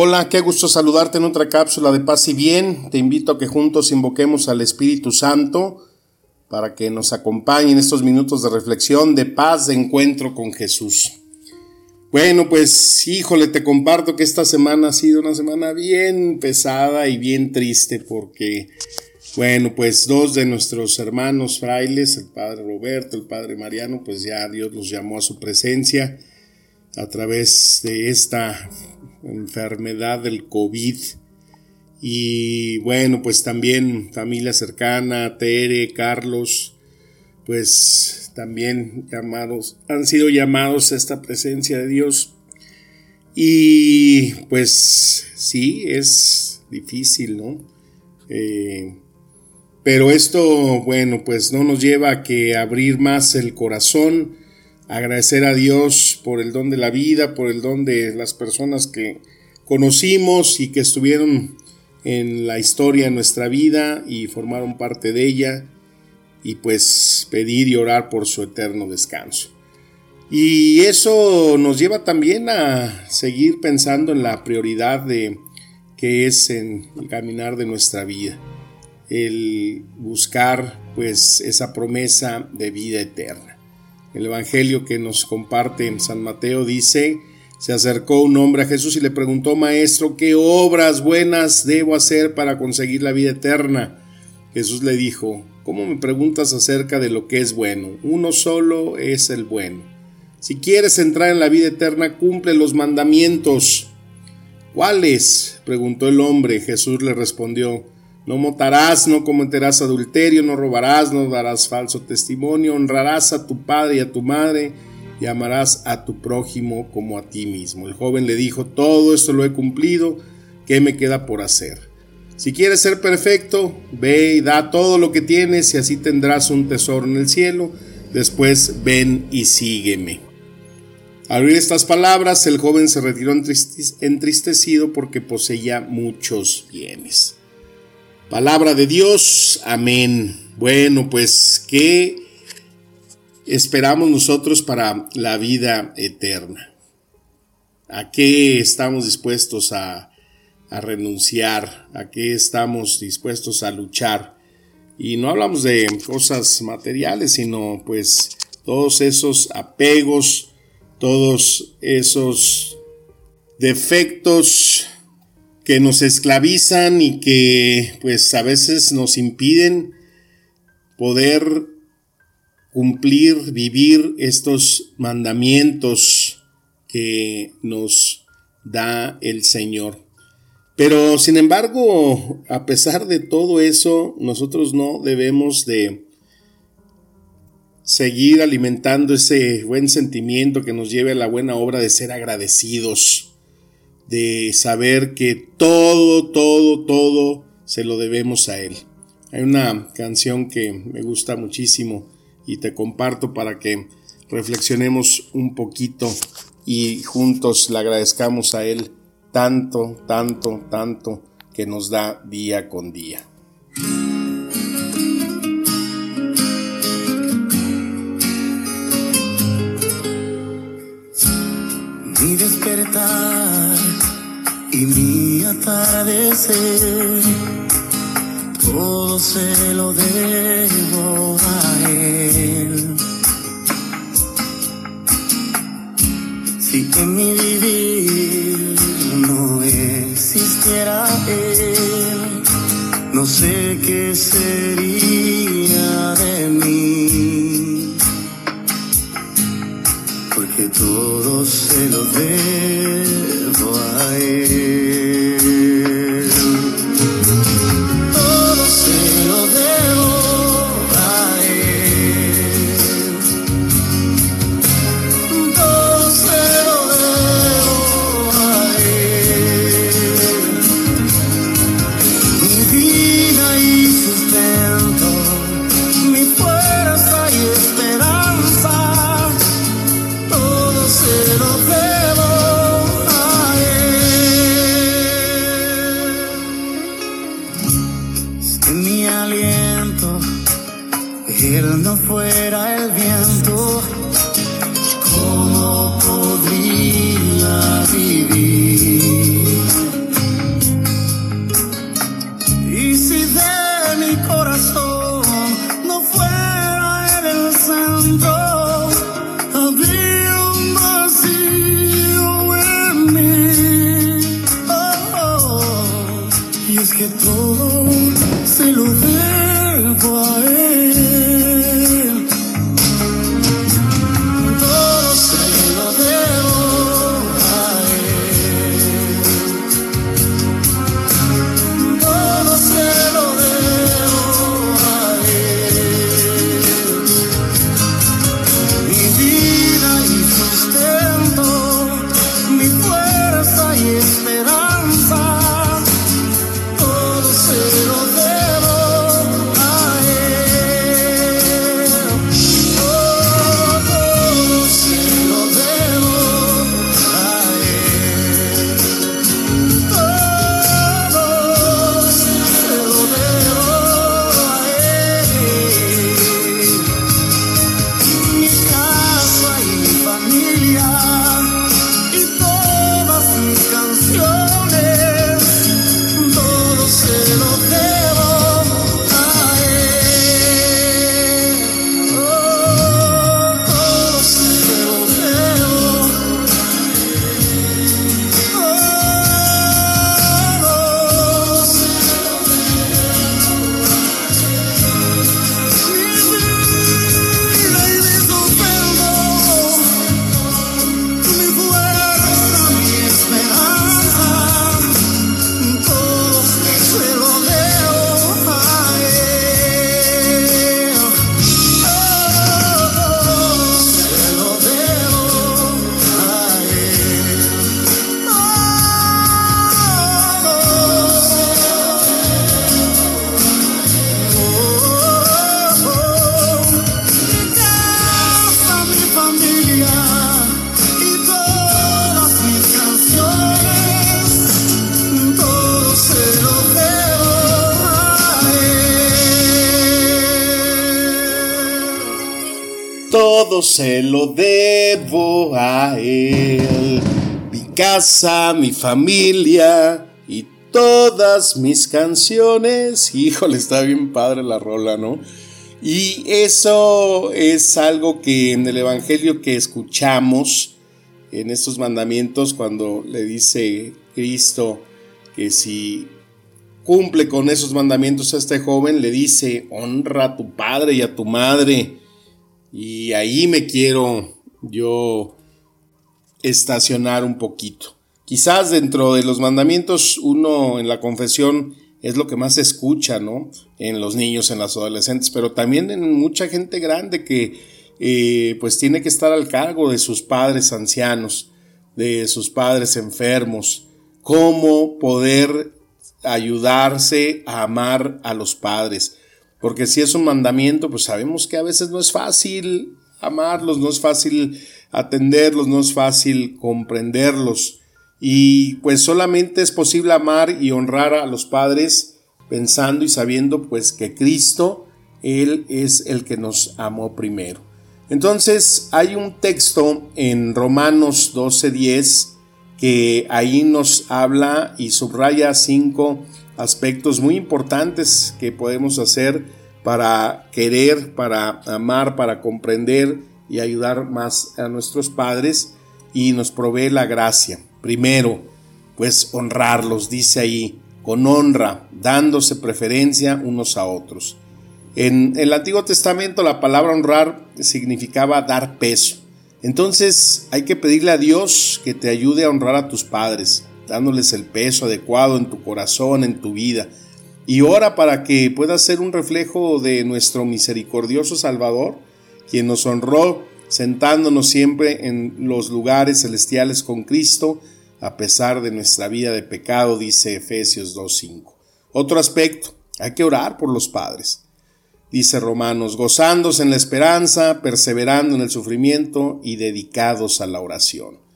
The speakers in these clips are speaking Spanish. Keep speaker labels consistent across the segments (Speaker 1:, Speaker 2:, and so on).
Speaker 1: Hola, qué gusto saludarte en otra cápsula de paz y bien. Te invito a que juntos invoquemos al Espíritu Santo para que nos acompañe en estos minutos de reflexión, de paz, de encuentro con Jesús. Bueno, pues híjole, te comparto que esta semana ha sido una semana bien pesada y bien triste porque, bueno, pues dos de nuestros hermanos frailes, el padre Roberto, el padre Mariano, pues ya Dios los llamó a su presencia a través de esta enfermedad del COVID. Y bueno, pues también familia cercana, Tere, Carlos, pues también llamados, han sido llamados a esta presencia de Dios. Y pues sí, es difícil, ¿no? Eh, pero esto, bueno, pues no nos lleva a que abrir más el corazón, agradecer a Dios por el don de la vida, por el don de las personas que conocimos y que estuvieron en la historia de nuestra vida y formaron parte de ella y pues pedir y orar por su eterno descanso. Y eso nos lleva también a seguir pensando en la prioridad de que es en el caminar de nuestra vida, el buscar pues esa promesa de vida eterna. El Evangelio que nos comparte San Mateo dice, se acercó un hombre a Jesús y le preguntó, Maestro, ¿qué obras buenas debo hacer para conseguir la vida eterna? Jesús le dijo, ¿cómo me preguntas acerca de lo que es bueno? Uno solo es el bueno. Si quieres entrar en la vida eterna, cumple los mandamientos. ¿Cuáles? preguntó el hombre. Jesús le respondió, no matarás, no cometerás adulterio, no robarás, no darás falso testimonio, honrarás a tu padre y a tu madre y amarás a tu prójimo como a ti mismo. El joven le dijo, todo esto lo he cumplido, ¿qué me queda por hacer? Si quieres ser perfecto, ve y da todo lo que tienes y así tendrás un tesoro en el cielo. Después ven y sígueme. Al oír estas palabras, el joven se retiró entristecido porque poseía muchos bienes. Palabra de Dios, amén. Bueno, pues, ¿qué esperamos nosotros para la vida eterna? ¿A qué estamos dispuestos a, a renunciar? ¿A qué estamos dispuestos a luchar? Y no hablamos de cosas materiales, sino pues todos esos apegos, todos esos defectos que nos esclavizan y que pues a veces nos impiden poder cumplir, vivir estos mandamientos que nos da el Señor. Pero sin embargo, a pesar de todo eso, nosotros no debemos de seguir alimentando ese buen sentimiento que nos lleve a la buena obra de ser agradecidos de saber que todo, todo, todo se lo debemos a Él. Hay una canción que me gusta muchísimo y te comparto para que reflexionemos un poquito y juntos le agradezcamos a Él tanto, tanto, tanto que nos da día con día.
Speaker 2: Mi despertar y mi atardecer, todo se lo debo a él. Si en mi vivir no existiera él, no sé qué sería TV.
Speaker 1: Todo se lo debo a él. Mi casa, mi familia y todas mis canciones. Híjole, está bien padre la rola, ¿no? Y eso es algo que en el Evangelio que escuchamos, en estos mandamientos, cuando le dice Cristo que si cumple con esos mandamientos a este joven, le dice, honra a tu padre y a tu madre. Y ahí me quiero yo estacionar un poquito. Quizás dentro de los mandamientos uno en la confesión es lo que más se escucha, ¿no? En los niños, en los adolescentes, pero también en mucha gente grande que eh, pues tiene que estar al cargo de sus padres ancianos, de sus padres enfermos, cómo poder ayudarse a amar a los padres. Porque si es un mandamiento, pues sabemos que a veces no es fácil amarlos, no es fácil atenderlos, no es fácil comprenderlos. Y pues solamente es posible amar y honrar a los padres pensando y sabiendo pues que Cristo, Él es el que nos amó primero. Entonces hay un texto en Romanos 12:10 que ahí nos habla y subraya cinco aspectos muy importantes que podemos hacer para querer, para amar, para comprender y ayudar más a nuestros padres y nos provee la gracia. Primero, pues honrarlos, dice ahí, con honra, dándose preferencia unos a otros. En el Antiguo Testamento la palabra honrar significaba dar peso. Entonces hay que pedirle a Dios que te ayude a honrar a tus padres, dándoles el peso adecuado en tu corazón, en tu vida. Y ora para que pueda ser un reflejo de nuestro misericordioso Salvador, quien nos honró sentándonos siempre en los lugares celestiales con Cristo, a pesar de nuestra vida de pecado, dice Efesios 2.5. Otro aspecto, hay que orar por los padres. Dice Romanos, gozándose en la esperanza, perseverando en el sufrimiento y dedicados a la oración.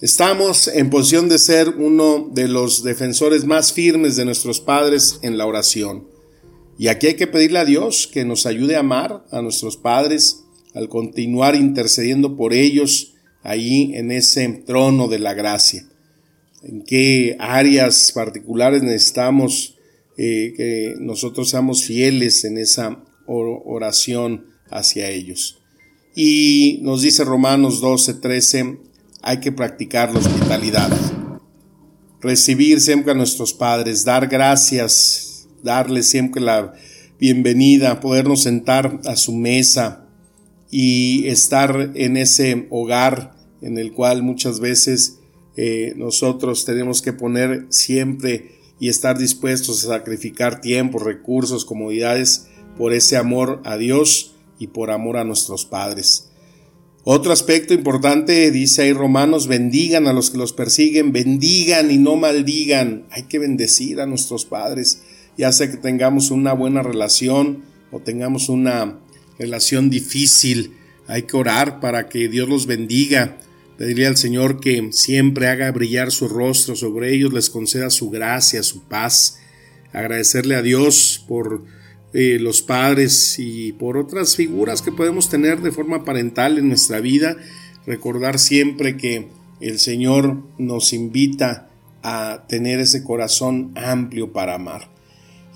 Speaker 1: Estamos en posición de ser uno de los defensores más firmes de nuestros padres en la oración. Y aquí hay que pedirle a Dios que nos ayude a amar a nuestros padres al continuar intercediendo por ellos ahí en ese trono de la gracia. En qué áreas particulares necesitamos eh, que nosotros seamos fieles en esa oración hacia ellos. Y nos dice Romanos 12, 13, hay que practicar la hospitalidad. recibir siempre a nuestros padres, dar gracias, darles siempre la bienvenida, podernos sentar a su mesa y estar en ese hogar en el cual muchas veces eh, nosotros tenemos que poner siempre y estar dispuestos a sacrificar tiempo, recursos, comodidades por ese amor a Dios y por amor a nuestros padres. Otro aspecto importante, dice ahí Romanos, bendigan a los que los persiguen, bendigan y no maldigan. Hay que bendecir a nuestros padres, ya sea que tengamos una buena relación o tengamos una relación difícil. Hay que orar para que Dios los bendiga. Pediría al Señor que siempre haga brillar su rostro sobre ellos, les conceda su gracia, su paz. Agradecerle a Dios por eh, los padres y por otras figuras que podemos tener de forma parental en nuestra vida. Recordar siempre que el Señor nos invita a tener ese corazón amplio para amar.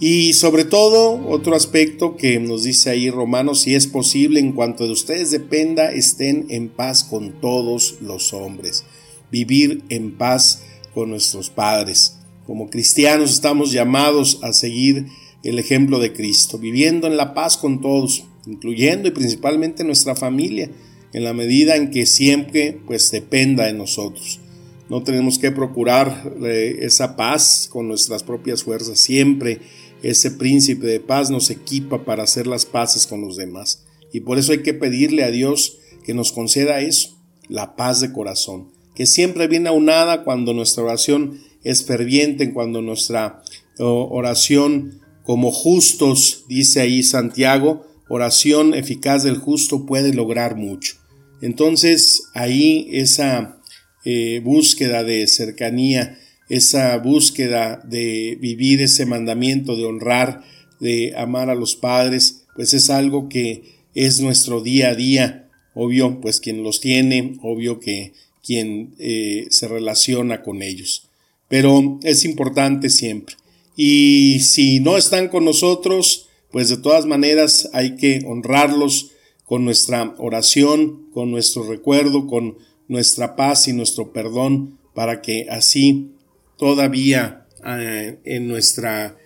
Speaker 1: Y sobre todo, otro aspecto que nos dice ahí Romanos, si es posible, en cuanto de ustedes dependa, estén en paz con todos los hombres. Vivir en paz con nuestros padres. Como cristianos estamos llamados a seguir el ejemplo de Cristo, viviendo en la paz con todos, incluyendo y principalmente nuestra familia, en la medida en que siempre pues dependa de nosotros. No tenemos que procurar eh, esa paz con nuestras propias fuerzas, siempre ese príncipe de paz nos equipa para hacer las paces con los demás. Y por eso hay que pedirle a Dios que nos conceda eso, la paz de corazón, que siempre viene aunada cuando nuestra oración es ferviente, cuando nuestra oración como justos, dice ahí Santiago, oración eficaz del justo puede lograr mucho. Entonces ahí esa eh, búsqueda de cercanía, esa búsqueda de vivir ese mandamiento, de honrar, de amar a los padres, pues es algo que es nuestro día a día. Obvio, pues quien los tiene, obvio que quien eh, se relaciona con ellos. Pero es importante siempre. Y si no están con nosotros, pues de todas maneras hay que honrarlos con nuestra oración, con nuestro recuerdo, con nuestra paz y nuestro perdón, para que así todavía eh, en nuestra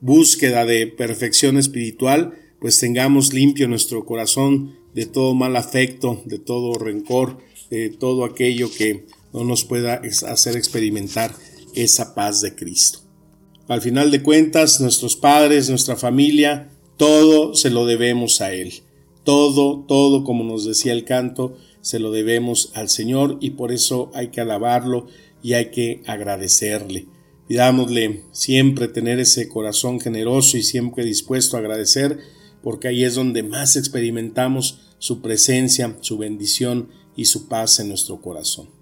Speaker 1: búsqueda de perfección espiritual, pues tengamos limpio nuestro corazón de todo mal afecto, de todo rencor, de todo aquello que no nos pueda hacer experimentar esa paz de Cristo. Al final de cuentas, nuestros padres, nuestra familia, todo se lo debemos a Él. Todo, todo, como nos decía el canto, se lo debemos al Señor y por eso hay que alabarlo y hay que agradecerle. Pidámosle siempre tener ese corazón generoso y siempre dispuesto a agradecer, porque ahí es donde más experimentamos su presencia, su bendición y su paz en nuestro corazón.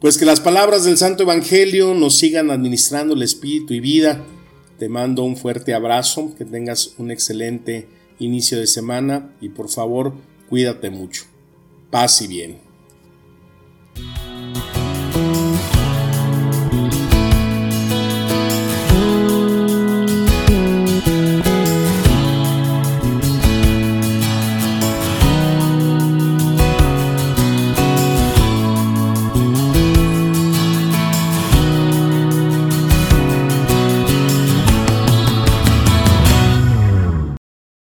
Speaker 1: Pues que las palabras del Santo Evangelio nos sigan administrando el espíritu y vida. Te mando un fuerte abrazo, que tengas un excelente inicio de semana y por favor cuídate mucho. Paz y bien.